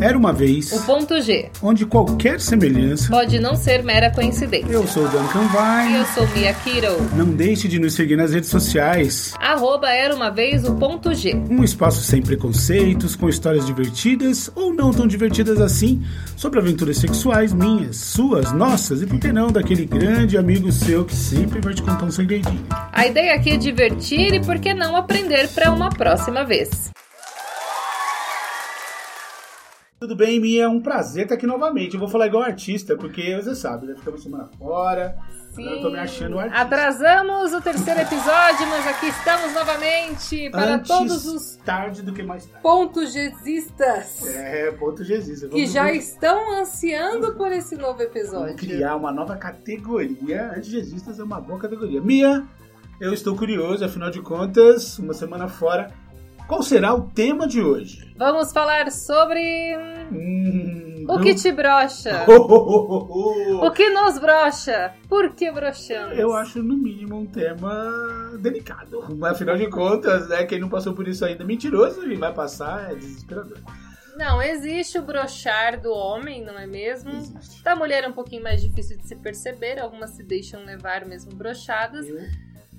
Era uma vez, O ponto G. onde qualquer semelhança. Pode não ser mera coincidência. Eu sou o Duncan E Vine. eu sou Mia Kiro. Não deixe de nos seguir nas redes sociais. Arroba era uma vez o ponto G. Um espaço sem preconceitos, com histórias divertidas ou não tão divertidas assim, sobre aventuras sexuais minhas, suas, nossas e por que não daquele grande amigo seu que sempre vai te contar um segredinho. A ideia aqui é divertir e por que não aprender para uma próxima vez. Tudo bem, Mia? É um prazer estar aqui novamente. Eu vou falar igual artista, porque você sabe, né? Ficamos semana fora. Agora eu tô me achando um artista. Atrasamos o terceiro episódio, mas aqui estamos novamente para Antes todos os tarde do que mais tarde. pontos gesistas É, ponto Jesus. que Vamos- já estão ansiando por esse novo Vamos episódio. criar uma nova categoria. Antigesistas é uma boa categoria. Mia, eu estou curioso, afinal de contas, uma semana fora. Qual será o tema de hoje? Vamos falar sobre Hum, o que te brocha. eu... O que nos brocha? Por que brochamos? Eu acho, no mínimo, um tema delicado. Mas, afinal de contas, né, quem não passou por isso ainda é mentiroso e vai passar é desesperador. Não, existe o brochar do homem, não é mesmo? Existe. Da mulher é um pouquinho mais difícil de se perceber, algumas se deixam levar mesmo brochadas. Eu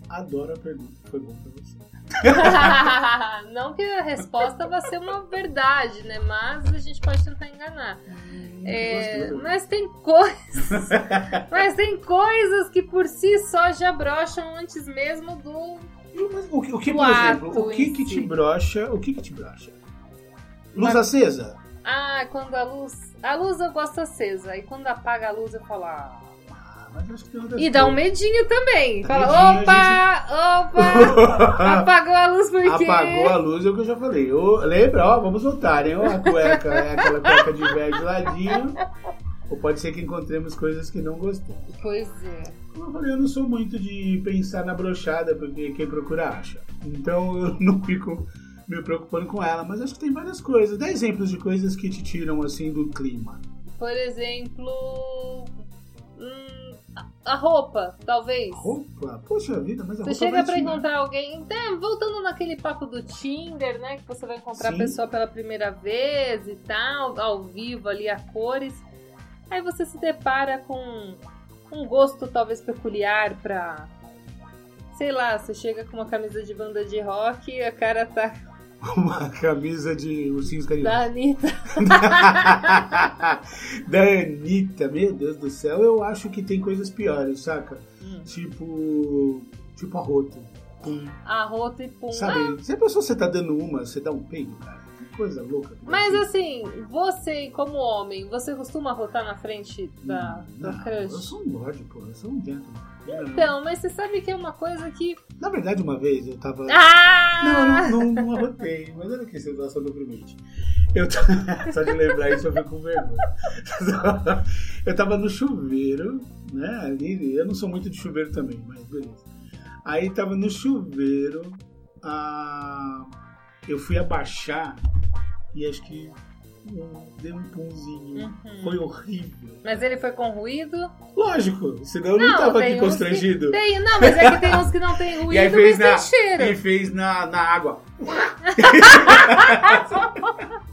adoro a pergunta. Foi bom pra você. não que a resposta vá ser uma verdade, né? Mas a gente pode tentar enganar. É, Gostou? mas tem coisas. mas tem coisas que por si só já brocham antes mesmo do. O que, o que, O por exemplo, o que que si. te brocha? O que que te brocha? Luz Mas- acesa? Ah, quando a luz. A luz eu gosto acesa. E quando apaga a luz eu falo. Ah. Mas acho que tem outras E dá um medinho também. Fala, opa, opa, apagou a luz por quê? Apagou a luz, é o que eu já falei. Ô, lembra, ó, vamos voltar, hein? Ó, a cueca é aquela cueca de velho de ladinho. Ou pode ser que encontremos coisas que não gostamos. Pois é. Como eu falei, eu não sou muito de pensar na brochada, porque quem procura acha. Então eu não fico me preocupando com ela, mas acho que tem várias coisas. Dá exemplos de coisas que te tiram assim do clima. Por exemplo. hum, a- a roupa, talvez. Roupa? Poxa vida, mas a Você roupa chega vai pra tirar. encontrar alguém. É, voltando naquele papo do Tinder, né? Que você vai encontrar Sim. a pessoa pela primeira vez e tal, ao vivo ali a cores. Aí você se depara com um gosto talvez peculiar pra. Sei lá, você chega com uma camisa de banda de rock e a cara tá Uma camisa de ursinhos da carinhosos. Anitta. da Anitta, meu Deus do céu, eu acho que tem coisas piores, saca? Hum. Tipo. Tipo a rota. Pum. Arroto e pum. Ah, Sabe? Se a pessoa você tá dando uma, você dá um peido, cara. Que coisa louca. Mas assim, você como homem, você costuma rotar na frente da, da crush? Eu sou um lorde, pô. Eu sou um gentleman. Então, mas você sabe que é uma coisa que. Na verdade, uma vez eu tava. Ah! Não, não, não, não arrotei, mas olha que situação deprimente. Eu t... Só de lembrar isso eu fico com vergonha. Eu tava no chuveiro, né? Ali, eu não sou muito de chuveiro também, mas beleza. Aí tava no chuveiro, ah, eu fui abaixar e acho que deu um punzinho. Uhum. Foi horrível. Mas ele foi com ruído? Lógico, senão eu não, tava aqui constrangido. Que... Tem, não, mas é que tem uns que não tem E ruído, aí fez mas na, cheiro. e fez na, na água.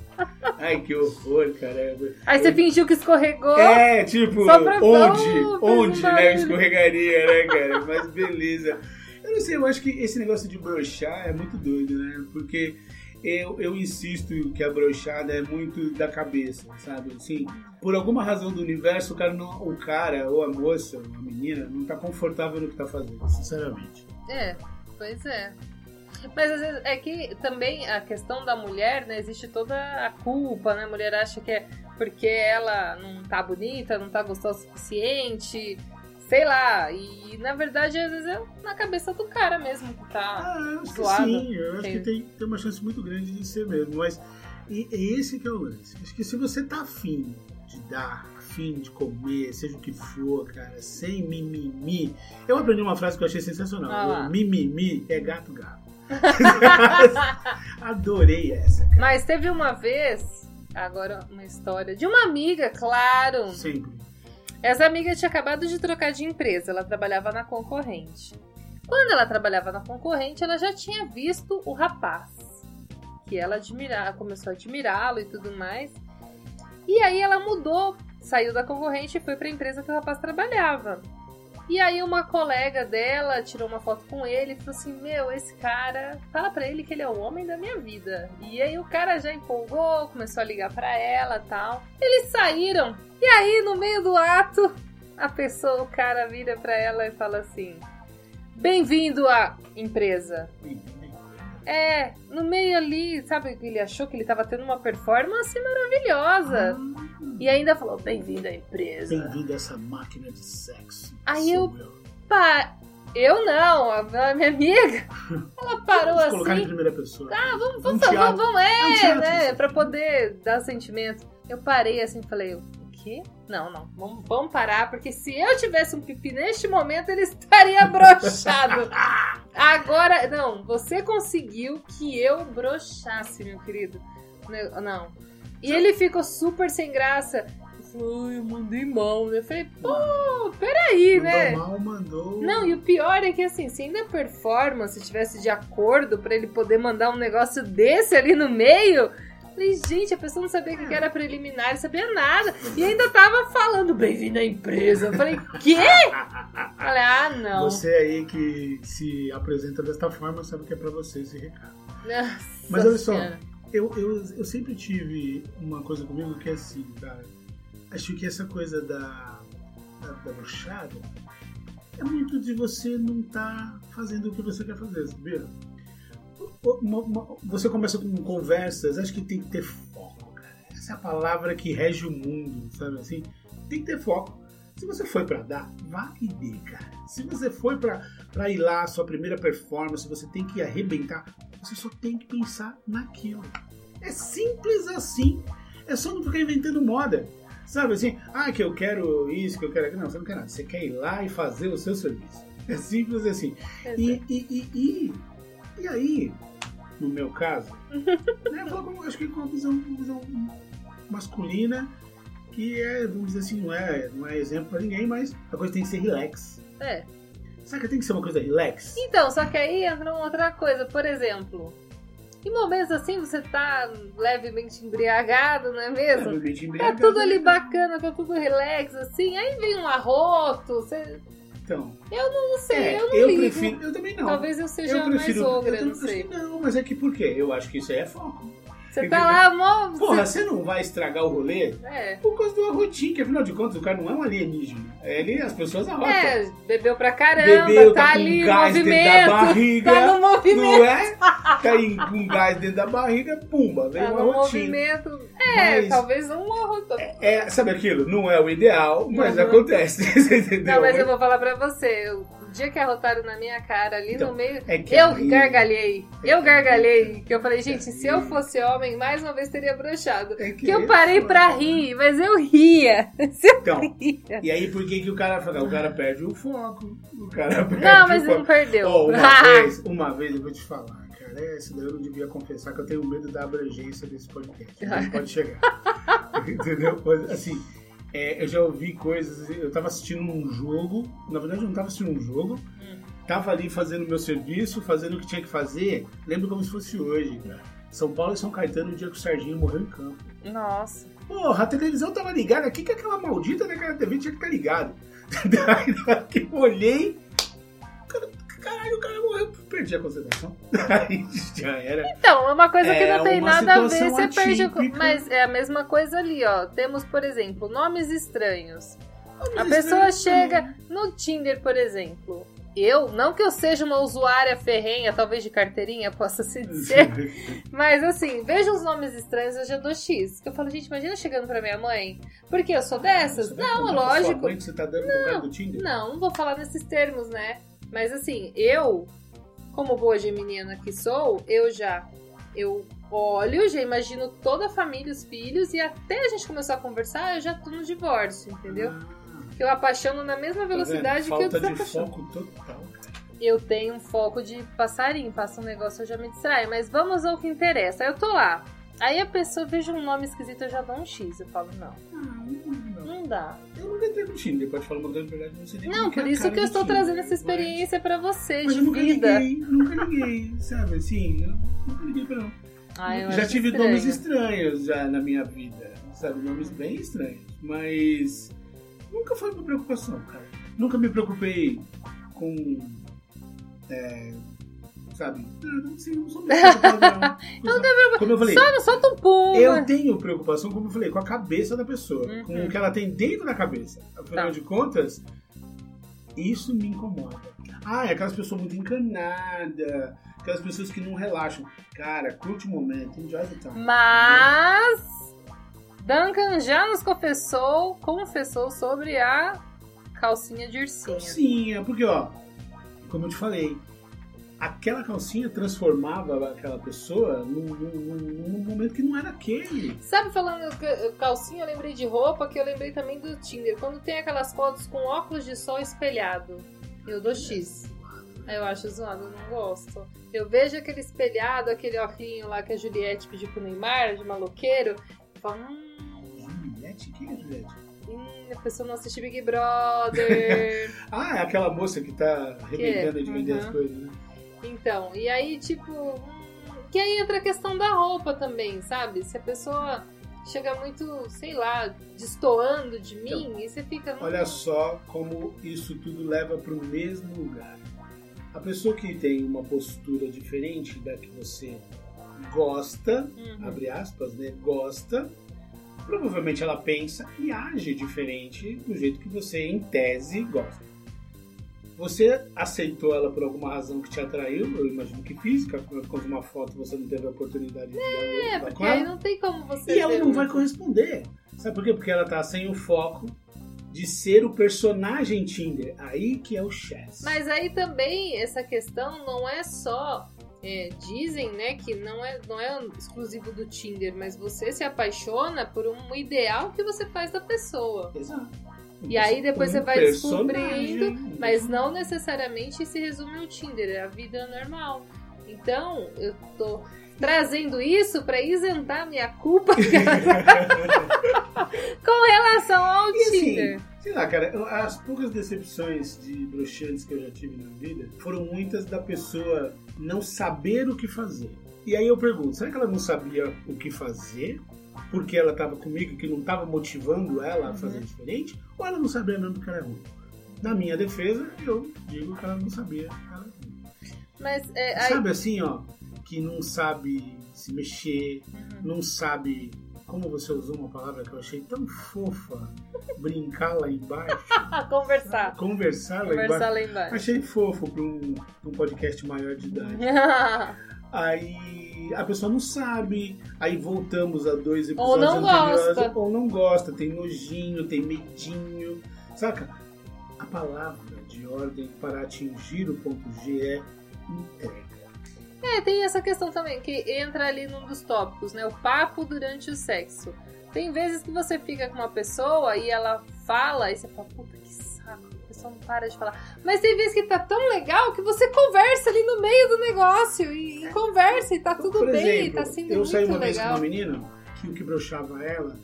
Ai, que horror, caramba. Aí você fingiu que escorregou. É, tipo, onde? Onde, né? barulho. Escorregaria, né, cara? Mas beleza. Eu não sei, eu acho que esse negócio de brochar é muito doido, né? Porque eu, eu insisto que a brochada é muito da cabeça, sabe? Assim, por alguma razão do universo, o cara, não, o cara ou a moça, ou a menina, não tá confortável no que tá fazendo, sinceramente. É, pois é. Mas às vezes é que também a questão da mulher, né? Existe toda a culpa, né? A mulher acha que é porque ela não tá bonita, não tá gostosa o suficiente, sei lá. E na verdade, às vezes é na cabeça do cara mesmo que tá. Ah, zoado. sim, eu acho que tem, tem uma chance muito grande de ser mesmo, mas e, é esse que é o lance. Acho que se você tá afim de dar, afim de comer, seja o que for, cara, sem mimimi. Eu aprendi uma frase que eu achei sensacional. Ah mimimi é gato gato. Adorei essa, cara. Mas teve uma vez, agora uma história de uma amiga, claro. Sempre. Essa amiga tinha acabado de trocar de empresa, ela trabalhava na concorrente. Quando ela trabalhava na concorrente, ela já tinha visto o rapaz. Que ela admirava, começou a admirá-lo e tudo mais. E aí ela mudou, saiu da concorrente e foi pra empresa que o rapaz trabalhava. E aí uma colega dela tirou uma foto com ele e falou assim: Meu, esse cara, fala pra ele que ele é o homem da minha vida. E aí o cara já empolgou, começou a ligar pra ela tal. Eles saíram. E aí, no meio do ato, a pessoa, o cara vira pra ela e fala assim: Bem-vindo à empresa. É, no meio ali, sabe, ele achou que ele tava tendo uma performance maravilhosa. E ainda falou, bem-vindo à empresa. Bem-vindo a essa máquina de sexo. Aí eu- Pá, eu não, a minha amiga, ela parou Vamos colocar em assim. primeira pessoa. Ah, vamos, Um vamos, teatro. vamos, vamos, É um é, teatro, né? Pra poder dar sentimento. Eu parei assim e falei, quê? Não, não, vamos, vamos parar, porque se eu tivesse um pipi neste momento, ele estaria brochado. Agora, não, você conseguiu que eu brochasse, meu querido. Não. E ele ficou super sem graça. Ele falou, "Ai, eu mandei mal, né? Eu falei, pô, peraí, mandou né? mal, mandou. Não, e o pior é que assim, se ainda a performance tivesse de acordo pra ele poder mandar um negócio desse ali no meio. Falei, gente, a pessoa não sabia o que era preliminar, não sabia nada. E ainda tava falando, bem-vindo à empresa. Eu falei, quê? Falei, ah, não. Você aí que se apresenta desta forma sabe que é pra você esse recado. Nossa Mas olha só. Eu, eu, eu sempre tive uma coisa comigo que é assim, cara. Acho que essa coisa da, da, da bruxada é muito de você não estar fazendo o que você quer fazer, sabia? Uma- uma- você começa com conversas, acho que tem que ter foco, cara. Essa é a palavra que rege o mundo, sabe assim? Tem que ter foco. Se você foi pra dar, vá e dê, cara. Se você foi pra pra ir lá, sua primeira performance, você tem que arrebentar, você só tem que pensar naquilo. É simples assim. É só não ficar inventando moda. Sabe assim, ah, que eu quero isso, que eu quero aquilo. Não, você não quer nada. Você quer ir lá e fazer o seu serviço. É simples assim. E, e, e, e, e aí, no meu caso, né, com- acho que com uma visão, uma visão masculina, que é, vamos dizer assim, não é, não é exemplo pra ninguém, mas a coisa tem que ser relax. É. Sabe que tem que ser uma coisa relax? Então, só que aí entra uma outra coisa. Por exemplo, em momentos assim você tá levemente embriagado, não é mesmo? Levemente Tá embriagado, tudo ali né? bacana, tá tudo relax, assim. Aí vem um arroto, você... Então, não sei, é, eu não eu ligo. prefiro, eu também não. Talvez eu seja eu prefiro, mais ogra, eu não acho sei. não, mas é que por quê? Eu acho que isso aí é foco. Você tá lá, mó... Porra, você não vai estragar o rolê É. por causa do arrotinho, que afinal de contas o cara não é um alienígena. Ele, as pessoas arrotam. É, bebeu pra caramba, Bebeu, tá, tá ali gás dentro da movimento. barriga. Tá no movimento. Não é? Tá aí com gás dentro da barriga, pumba, vem Tá um arrotinho. movimento. É, Mas- talvez um arroto. É, sabe aquilo? Não é o ideal, mas Uhum. acontece. Você entendeu? Não, mas eu vou falar pra você. O dia que arrotaram na minha cara ali Então, no meio, é que eu aí- gargalhei. Eu gargalhei. Que eu falei, gente, se eu fosse homem, mais uma vez teria broxado. É Que eu parei pra rir, mas eu ria. Eu Então, ria. e aí por que, que o cara fala? O cara perde o foco. O cara perde Não, mas o não perdeu. Ó, uma vez, uma vez eu vou te falar, cara, é, isso daí eu não devia confessar que eu tenho medo da abrangência desse podcast. Não pode chegar. Entendeu? Mas, Assim, é, eu já ouvi coisas. Eu tava assistindo um jogo. Na verdade, eu não tava assistindo um jogo. Tava ali fazendo meu serviço, fazendo o que tinha que fazer. Lembro como se fosse hoje, cara. São Paulo e São Caetano, o dia que o Serginho morreu em campo. Nossa. Porra, a televisão tava ligada aqui que aquela maldita daquela TV tinha que estar ligado. Daí na hora que eu olhei, caralho, o cara morreu, perdi a concentração. Aí já era. Então, é uma coisa que É não tem nada a ver, você perde. atípica. Mas é a mesma coisa ali, ó. Temos, por exemplo, nomes estranhos. A Mas pessoa isso chega no Tinder, por exemplo. Eu, não que eu seja uma usuária ferrenha, talvez de carteirinha, possa se dizer. Mas assim, veja os nomes estranhos, eu já dou X. Que eu falo, gente, imagina chegando pra minha mãe. Porque eu sou dessas? Você Não, lógico. mãe que você tá dando cara do Tinder? Não, não vou falar nesses termos, né? Mas assim, eu, como boa geminina que sou, eu já. Eu olho, já imagino toda a família, os filhos, e até a gente começar a conversar, eu já tô no divórcio, entendeu? Ah, Que eu apaixono na mesma tá velocidade que eu Falta de desapaixono. foco total. Eu tenho um foco de passarinho, passa um negócio, eu já me distraio. Mas vamos ao que interessa. Aí eu tô lá. Aí a pessoa veja um nome esquisito, eu já dou um X. Eu falo, não, Ah, não, não. não dá. Eu nunca entrei no Tinder, pode falar uma grande verdade, não sei nem Não, por é isso que eu estou Tinder, trazendo essa mas- experiência pra você Mas de eu nunca vida. liguei, nunca liguei, sabe? Assim, eu nunca liguei pra não. Eu já tive estranho. nomes estranhos já na minha vida, sabe? Nomes bem estranhos. Mas nunca foi uma preocupação, cara. Nunca me preocupei com. É, sabe? Não, não, sei, não sou preocupado, não. Como eu falei, Só um pum. eu tenho preocupação, como eu falei, com a cabeça da pessoa, Uhum. com o que ela tem dentro da cabeça. Afinal Tá. de contas, isso me incomoda. Ah, é aquelas pessoas muito encanadas, aquelas pessoas que não relaxam. Cara, curte o momento, enjoy the time. Mas Duncan já nos confessou, confessou sobre a calcinha de ursinho. Calcinha, porque ó, como eu te falei, aquela calcinha transformava aquela pessoa num, num- num- momento que não era aquele. Sabe, falando que- calcinha, eu lembrei de roupa, que eu lembrei também do Tinder. Quando tem aquelas fotos com óculos de sol espelhado, eu dou X. Aí eu acho zoado, eu não gosto. Eu vejo aquele espelhado, aquele óculos lá que a Juliette pediu pro Neymar, de maloqueiro, e falo, hum, Juliette? Quem é Juliette? hum, a pessoa não assiste Big Brother. Ah, é aquela moça que tá arrebentando de vender Uhum. as coisas, né? Então, e aí, tipo. hum, Que aí entra a questão da roupa também, sabe? Se a pessoa chega muito, sei lá, destoando de mim, e você fica. hum, Olha só como isso tudo leva para o mesmo lugar. A pessoa que tem uma postura diferente da que você gosta, Uhum. abre aspas, né? Gosta, provavelmente ela pensa e age diferente do jeito que você, em tese, gosta. Você aceitou ela por alguma razão que te atraiu, eu imagino que física, contas, uma foto você não teve a oportunidade de É, porque aí ela. não tem como você. E ela não vai corresponder. Sabe por quê? Porque ela tá sem o foco de ser o personagem Tinder. Aí que é o chess. Mas aí também essa questão não é só. é, dizem, né, que não é, não é exclusivo do Tinder, mas você se apaixona por um ideal que você faz da pessoa. Exato. E aí depois Um você vai personagem, descobrindo, Mas não necessariamente se resume ao Tinder, é a vida normal. Então, eu tô trazendo isso pra isentar minha culpa com relação ao E assim, Tinder. Sei lá, cara, as poucas decepções de broxantes que eu já tive na vida foram muitas da pessoa não saber o que fazer. E aí eu pergunto, será que ela não sabia o que fazer? Porque ela estava comigo que não estava motivando ela a fazer Uhum. diferente? Ou ela não sabia mesmo que era ruim? Na minha defesa, eu digo que ela não sabia que era ruim. Mas é, aí, Sabe assim, ó, que não sabe se mexer, Uhum. não sabe. Como você usou uma palavra que eu achei tão fofa, brincar lá embaixo, conversar. conversar lá Conversar embaixo. lá embaixo. Achei fofo para um, um podcast maior de idade. Aí a pessoa não sabe, aí voltamos a dois Ou episódios não anteriores, gosta. ou não gosta, tem nojinho, tem medinho, saca? A palavra de ordem para atingir o ponto G é entrega. É, tem essa questão também, que entra ali num dos tópicos, né? O papo durante o sexo. Tem vezes que você fica com uma pessoa e ela fala, e você fala, puta que saco, não para de falar. Mas tem vezes que tá tão legal que você conversa ali no meio do negócio e, e conversa e tá tudo Por bem, exemplo, tá sendo eu muito saí uma vez com legal. uma menina que o que broxava ela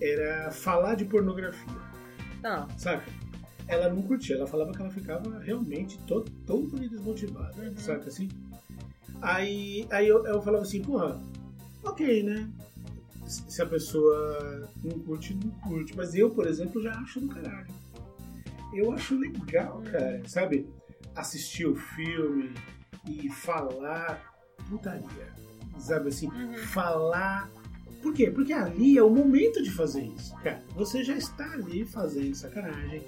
era falar de pornografia, Não. saca? Ela não curtia, ela falava que ela ficava realmente to- totally desmotivada, Uhum. saca assim? Aí, aí eu, eu falava assim, porra, ok, né? Se se a pessoa não curte, não curte. Mas eu, por exemplo, já acho do caralho. Eu acho legal, cara, sabe? Assistir o filme e falar putaria. Sabe assim? Uhum. Falar. Por quê? Porque ali é o momento de fazer isso. Cara, você já está ali fazendo sacanagem.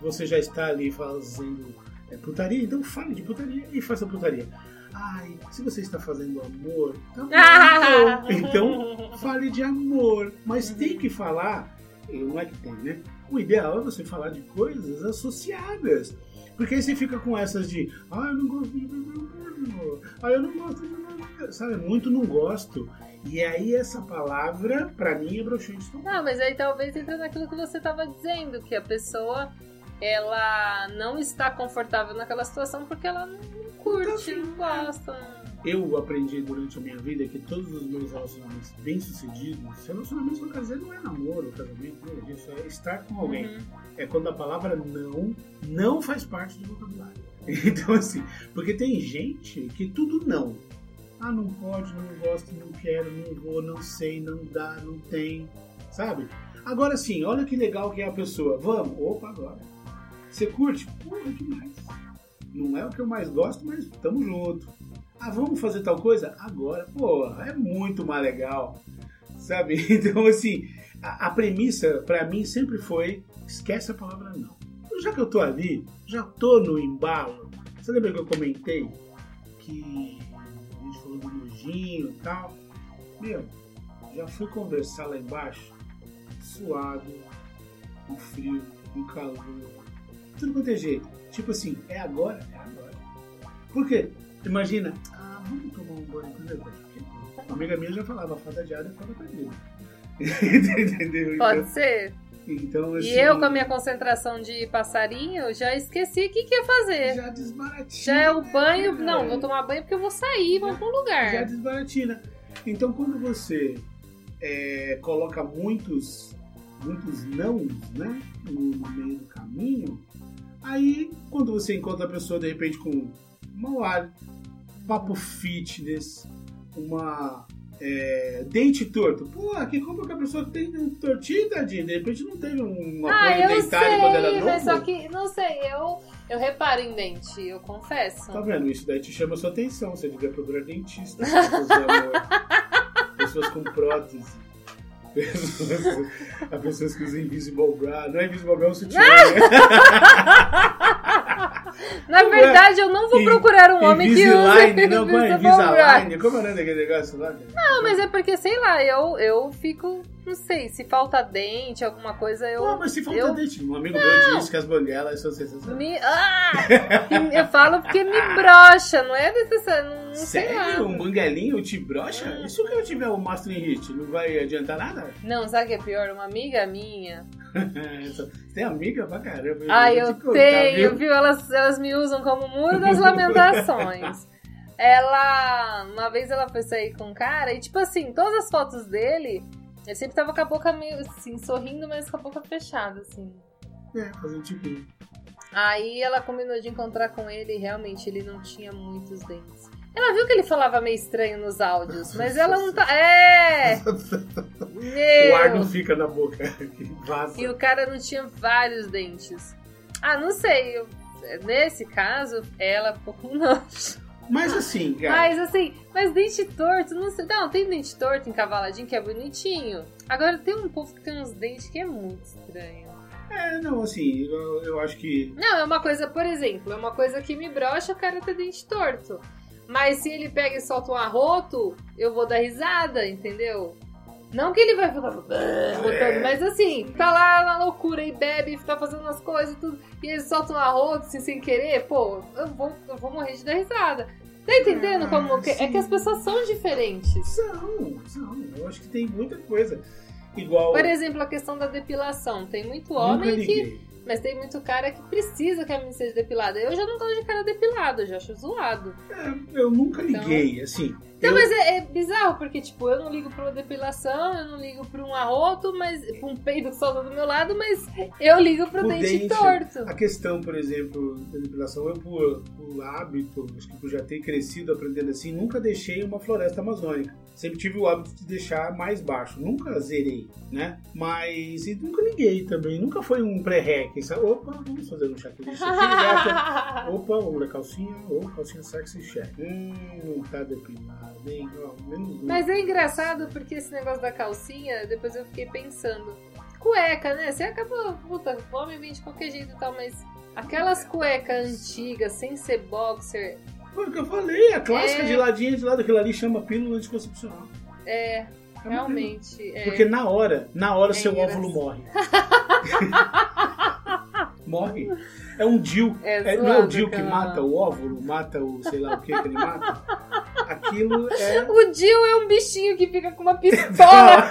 Você já está ali fazendo é, putaria, então fale de putaria e faça putaria. Ai, se você está fazendo amor, tá bom, então, então fale de amor. Mas tem que falar, não é que tem, né? O ideal é você falar de coisas associadas. Porque aí você fica com essas de, ah, eu não gosto de ah, eu não gosto de sabe? Muito não gosto. E aí essa palavra, pra mim, é broxante total. Não, mas aí talvez entra naquilo que você tava dizendo, que a pessoa ela não está confortável naquela situação porque ela não curte, não gosta. Não- Eu aprendi durante a minha vida que todos os meus relacionamentos bem-sucedidos, relacionamentos no caso não é namoro, casamento, nada disso, é estar com alguém. Uhum. É quando a palavra não não faz parte do vocabulário. Então, assim, porque tem gente que tudo não. Ah, não pode, não gosto, não quero, não vou, não sei, não dá, não tem, sabe? Agora sim, olha que legal que é a pessoa. Vamos, opa, agora. Você curte? Porra, demais. Não é o que eu mais gosto, mas tamo junto. Ah, vamos fazer tal coisa? Agora. Pô, é muito mais legal. Sabe? Então, assim, a, a premissa para mim sempre foi: esquece a palavra não. Então, já que eu tô ali, já tô no embalo. Você lembra que eu comentei que a gente falou do nojinho e tal? Meu, já fui conversar lá embaixo, suado, com frio, com calor, tudo quanto é jeito. Tipo assim, é agora? É agora. Por quê? Imagina, ah, vamos tomar um banho com depois. Uma amiga minha já falava, fada de água é fada perdida. Entendeu? Pode Então, ser. então, assim, E eu, com a minha concentração de passarinho, já esqueci o que, que ia fazer. Já desbaratina. Já é o banho. cara. Não, vou tomar banho porque eu vou sair, vamos pra um Já lugar. desbaratina. Então, quando você é, coloca muitos, muitos não, né, no meio do caminho, aí quando você encontra a pessoa de repente com mau hálito, papo fitness, uma é, dente torto. Pô, que compra que a pessoa tem um tortinho, tadinho. De repente não teve um Ah, apoio eu dentário quando era sei, novo. mas só que, não sei, eu, eu reparo em dente, eu confesso. Tá vendo? Isso daí te chama a sua atenção. Você devia procurar dentista. Pessoas, com prótese. Pessoas, as pessoas que usam Invisible Bra. Não é Invisible Bra, é um sutiã. né? Na Como é? verdade, eu não vou procurar um homem que usa não, como é. Invisalign? Como é o nome daquele negócio lá? Não, mas é porque, sei lá, eu, eu fico, não sei, se falta dente, alguma coisa, eu... Pô, mas se falta eu- dente. Um amigo meu disse que as banguelas são sensacionais. Me, ah! eu falo porque me brocha, não é necessário, não, não. Sério? Um banguelinho te brocha? E se o que eu tiver o Master Hit? Não vai adiantar nada? Não, sabe o que é pior? Uma amiga minha. Tem amiga pra caramba. Ah, eu te contar, tenho, viu? viu? Elas, elas me usam como muro das lamentações. Ela. Uma vez ela foi sair com um cara e, tipo assim, todas as fotos dele, ele sempre tava com a boca meio assim, sorrindo, mas com a boca fechada, assim. É, fazer tipo. Aí ela combinou de encontrar com ele e realmente ele não tinha muitos dentes. Ela viu que ele falava meio estranho nos áudios, mas ela não tá. É! Meu! O ar não fica na boca. Vaza. E o cara não tinha vários dentes. Ah, não sei. eu- nesse caso, ela ficou com nojo. Mas assim, cara. Mas assim, mas dente torto, não sei. Não, tem dente torto encavaladinho que é bonitinho. Agora tem um povo que tem uns dentes que é muito estranho. É, não, assim, eu, eu acho que. Não, é uma coisa, por exemplo, é uma coisa que me brocha o cara ter dente torto. Mas se ele pega e solta um arroto, eu vou dar risada, entendeu? Não que ele vai ficar botando, mas assim, tá lá na loucura e bebe, tá fazendo as coisas e tudo, e ele solta um arroto assim, sem querer, pô, eu vou, eu vou morrer de dar risada. Tá entendendo Ah, como que. É que as pessoas são diferentes. São, são. Eu acho que tem muita coisa. Igual. Por exemplo, a questão da depilação. Tem muito homem que. Mas tem muito cara que precisa que a menina seja depilada. Eu já não gosto de cara depilado, eu já acho zoado. É, eu nunca liguei, assim. Então, eu- mas é, é bizarro, porque, tipo, eu não ligo pra uma depilação, eu não ligo pra um arroto, mas pra um peido que solta do meu lado, mas eu ligo pro dente, dente. torto. A questão, por exemplo, da depilação, eu por, por hábito, acho que por já ter crescido aprendendo assim, nunca deixei uma floresta amazônica. Sempre tive o hábito de deixar mais baixo. Nunca zerei, né? Mas e nunca liguei também. Nunca foi um pré-rec. sabe? Opa, vamos fazer um checklist aqui, gata. Opa, vamos na calcinha. Ou calcinha sexy check. Hum, tá depilado, hein? Ó, menos. Mas é engraçado porque esse negócio da calcinha, depois eu fiquei pensando. Cueca, né? Você acaba, puta, homem vem de qualquer jeito e tal, mas aquelas cuecas antigas, sem ser boxer, Foi o que eu falei. A clássica É. de ladinho de lado, aquilo ali chama pílula anticoncepcional. é, É realmente. É. Porque na hora, na hora É seu engraçado. óvulo morre. morre. É um DIL. É É, não é o DIL que mata o óvulo, mata o sei lá o que que ele mata. Aquilo é. O Jill é um bichinho que fica com uma pistola.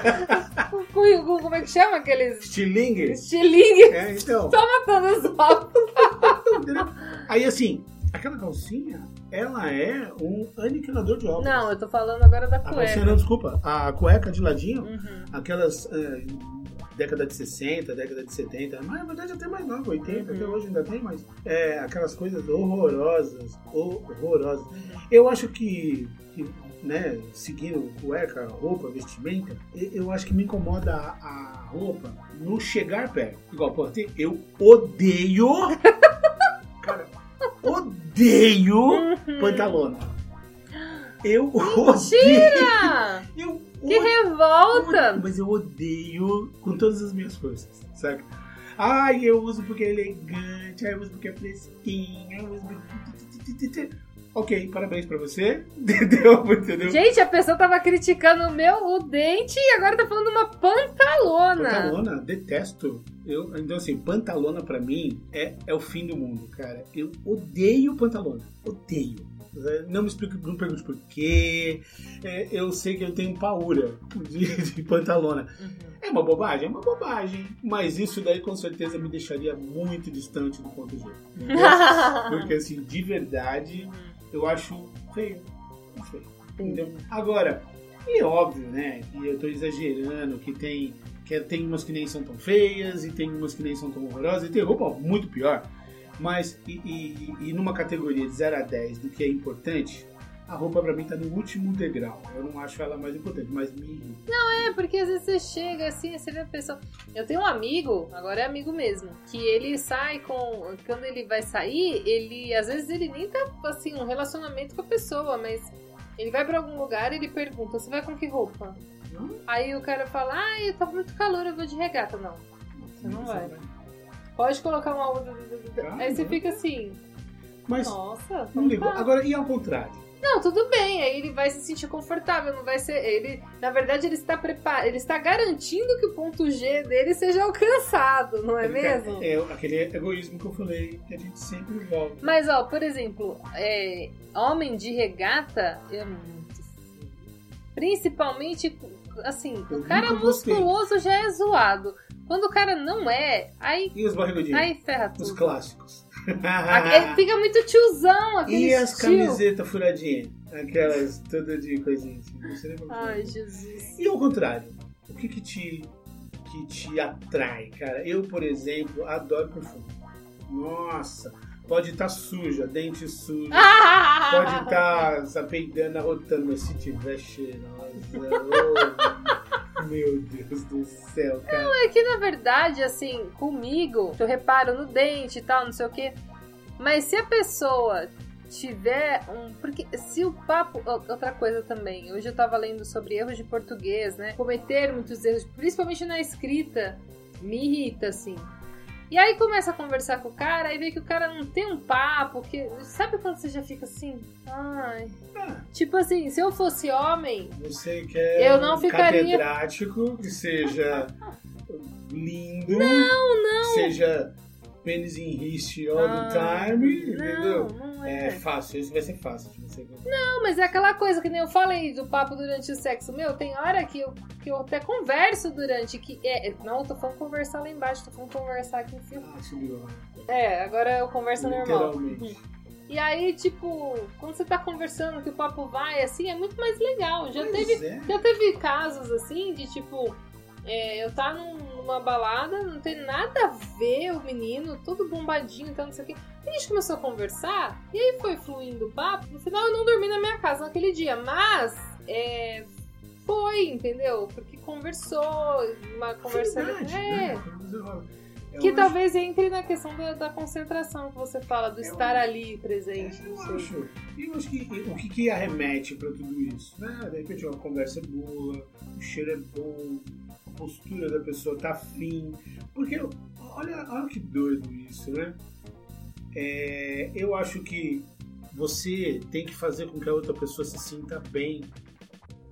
com, com- como é que chama aqueles Stilingue. estilingue? É, então. Só matando os ovos. entendeu? Aí assim, aquela calcinha, ela é um aniquilador de óvulos. Não, eu tô falando agora da A calcinha não, cueca. desculpa. A cueca de ladinho, Uhum. aquelas. é, década de 60, década de 70, mas na verdade até mais nova, 80, Uhum. até hoje ainda tem, mas é, aquelas coisas horrorosas, horrorosas. Eu acho que, que, né, seguindo cueca, roupa, vestimenta, eu acho que me incomoda a, a roupa no chegar perto. Igual, pô, eu odeio, cara, odeio Uhum. pantalona. Eu odeio. Mentira! Eu Que revolta! mas eu odeio com todas as minhas forças, saca? Ai, eu uso porque é elegante, ai, eu uso porque é fresquinho, eu uso porque... Ok, parabéns pra você. Entendeu? Entendeu? Gente, a pessoa tava criticando o meu o dente e agora tá falando uma pantalona. Pantalona, detesto. Eu, então, assim, pantalona pra mim é, é o fim do mundo, cara. Eu odeio pantalona. Odeio. É, Não me explique, não pergunte por quê. É, eu sei que eu tenho paura de, de pantalona. Uhum. É uma bobagem? É uma bobagem. Mas isso daí com certeza me deixaria muito distante do ponto G. Porque assim, de verdade, eu acho feio. Feio. Entendeu? Agora, é óbvio, né? E eu tô exagerando que tem. Que tem umas que nem são tão feias, e tem umas que nem são tão horrorosas, e tem roupa muito pior. Mas, e, e- e numa categoria de 0 a 10 do que é importante, a roupa pra mim tá no último degrau. Eu não acho ela mais importante, mas me irrita. É, porque às vezes você chega assim, você vê a pessoa. Eu tenho um amigo, agora é amigo mesmo, que ele sai com. Quando ele vai sair, ele. Às vezes ele nem tá assim, um relacionamento com a pessoa, mas ele vai pra algum lugar e ele pergunta: Você vai com que roupa? Não? Aí o cara fala: Ai, tá muito calor, eu vou de regata. Não. Você não vai. Pode colocar uma roupa. Ah, Aí você não. fica assim: Mas Nossa, não ligo. tá. Agora, e ao contrário? Não, tudo bem, aí ele vai se sentir confortável, não vai ser. Ele, na verdade, ele está preparado, ele está garantindo que o ponto G dele seja alcançado, não é Ele mesmo? quer- É aquele egoísmo que eu falei, que a gente sempre volta. Mas, ó, por exemplo, é, homem de regata é muito. Principalmente, assim, Eu o cara nunca gostei. musculoso já é zoado. Quando o cara não é, aí, E os barrigudinhos? aí ferra Os tudo. clássicos. Ele fica muito tiozão, aquele e as camisetas furadinhas? Aquelas todas de coisinha assim. Você lembra? Ai, Jesus. E ao contrário, o que que te, que te atrai, cara? Eu, por exemplo, adoro perfume. Nossa, pode estar suja, dente sujo, Ah! pode estar tá, peidando, arrotando, mas se tiver cheirosa, oh, meu Deus do céu, cara. É que na verdade, assim, comigo, eu reparo no dente e tal, não sei o quê. Mas se a pessoa tiver um. Porque se o papo. Outra coisa também. Hoje eu tava lendo sobre erros de português, né? Cometer muitos erros, principalmente na escrita, me irrita, assim. E aí começa a conversar com o cara, aí vê que o cara não tem um papo, que. Sabe quando você já fica assim? Ai. Ah, Tipo assim, se eu fosse homem, você quer Eu não um ficaria- catedrático que seja lindo, não, não. seja pênis em riste all Ah, the time, entendeu? Não, É é. fácil, isso vai ser fácil de você Não, mas é aquela coisa que nem eu falei do papo durante o sexo. Meu, tem hora que eu, que eu até converso durante. que é, Não, eu tô falando conversar lá embaixo, tô falando conversar aqui em cima. Ah, subiu. É, agora eu converso normal. Literalmente. E aí, tipo, quando você tá conversando, que o papo vai assim, é muito mais legal. Já Pois teve é. já teve casos assim de tipo, é, eu tá num- numa balada, não tem nada a ver o menino, todo bombadinho e tal, não sei o quê. E a gente começou a conversar, e aí foi fluindo o papo. No final eu não dormi na minha casa naquele dia, mas é, foi, entendeu? Porque conversou, uma conversa. Verdade, é, né? Eu que acho- talvez entre na questão da, da concentração que você fala, do Eu estar acho. ali presente, Eu não sei. acho. E eu acho que o que, que arremete pra tudo isso? Né? De repente uma conversa é boa, o cheiro é bom, postura da pessoa tá afim. Porque olha, olha que doido isso, né? É, eu acho que você tem que fazer com que a outra pessoa se sinta bem,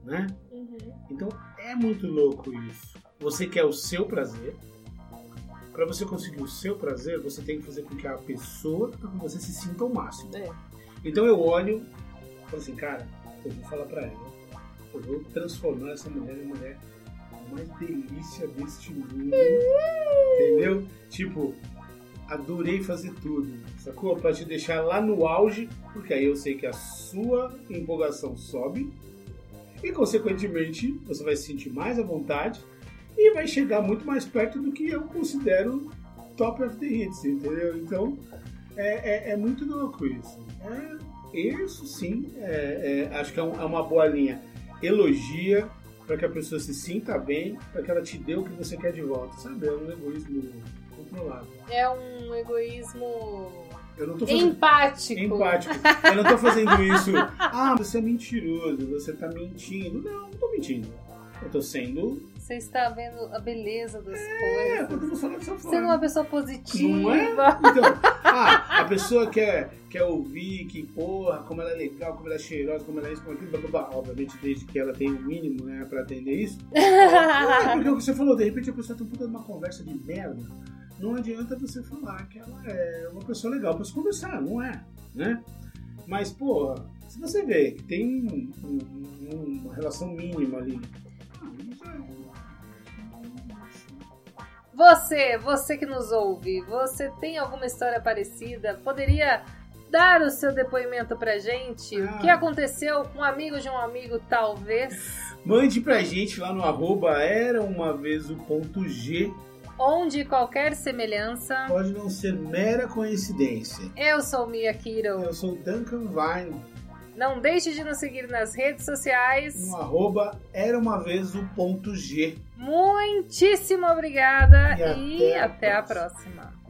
né? Uhum. Então é muito louco isso. Você quer o seu prazer. Para você conseguir o seu prazer, você tem que fazer com que a pessoa que tá com você se sinta ao máximo. É. Então eu olho e falo assim, cara, eu vou falar pra ela. Eu vou transformar essa mulher em mulher mais delícia deste mundo. entendeu? Tipo, adorei fazer tudo. Sacou? Pra te deixar lá no auge, porque aí eu sei que a sua empolgação sobe. E consequentemente você vai se sentir mais à vontade e vai chegar muito mais perto do que eu considero top of the hits, entendeu? Então é, é, é muito louco isso. É, isso sim, é, é, acho que é, um, é uma boa linha. Elogia para que a pessoa se sinta bem, para que ela te dê o que você quer de volta, sabe? É um egoísmo controlado. É um egoísmo eu não tô fazendo... Empático. Empático. Eu não tô fazendo isso. Ah, você é mentiroso, você tá mentindo. Não, não tô mentindo. Eu tô sendo. Você está vendo a beleza das É, coisas. dessa Sendo uma pessoa positiva. Não é? Então, ah, a pessoa quer, quer ouvir que, porra, como ela é legal, como ela é cheirosa, como ela é isso, como aquilo, blá, blá, blá. obviamente desde que ela tenha o mínimo, né, pra atender isso. É, porque o que você falou, de repente a pessoa tá puta numa conversa de merda, não adianta você falar que ela é uma pessoa legal pra se conversar, não é, né? Mas, porra, se você vê que tem um- um- uma relação mínima ali, é- Você, você que nos ouve, você tem alguma história parecida? Poderia dar o seu depoimento pra gente? Ah. O que aconteceu com um amigo de um amigo, talvez? Mande pra gente lá no arroba era uma vez o ponto G. Onde qualquer semelhança. Pode não ser mera coincidência. Eu sou Mia Kiro. Eu sou Duncan Vine, Não deixe de nos seguir nas redes sociais. no arroba era uma vez o ponto G. Muitíssimo obrigada E e até a até a próxima. próxima.